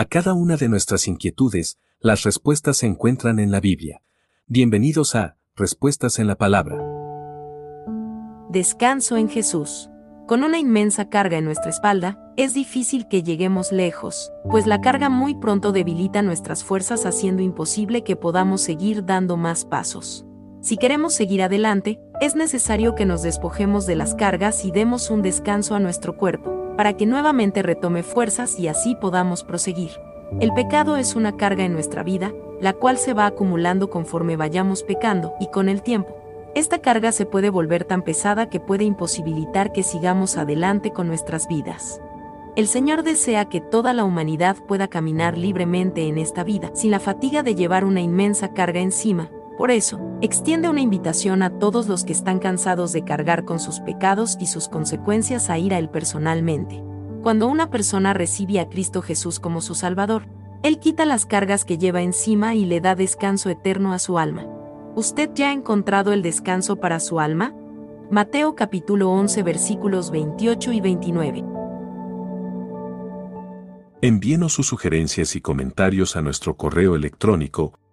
A cada una de nuestras inquietudes, las respuestas se encuentran en la Biblia. Bienvenidos a Respuestas en la Palabra. Descanso en Jesús. Con una inmensa carga en nuestra espalda, es difícil que lleguemos lejos, pues la carga muy pronto debilita nuestras fuerzas haciendo imposible que podamos seguir dando más pasos. Si queremos seguir adelante, es necesario que nos despojemos de las cargas y demos un descanso a nuestro cuerpo, para que nuevamente retome fuerzas y así podamos proseguir. El pecado es una carga en nuestra vida, la cual se va acumulando conforme vayamos pecando y con el tiempo, esta carga se puede volver tan pesada que puede imposibilitar que sigamos adelante con nuestras vidas. El Señor desea que toda la humanidad pueda caminar libremente en esta vida, sin la fatiga de llevar una inmensa carga encima. Por eso, extiende una invitación a todos los que están cansados de cargar con sus pecados y sus consecuencias a ir a Él personalmente. Cuando una persona recibe a Cristo Jesús como su Salvador, Él quita las cargas que lleva encima y le da descanso eterno a su alma. ¿Usted ya ha encontrado el descanso para su alma? Mateo capítulo 11 versículos 28 y 29. Envíenos sus sugerencias y comentarios a nuestro correo electrónico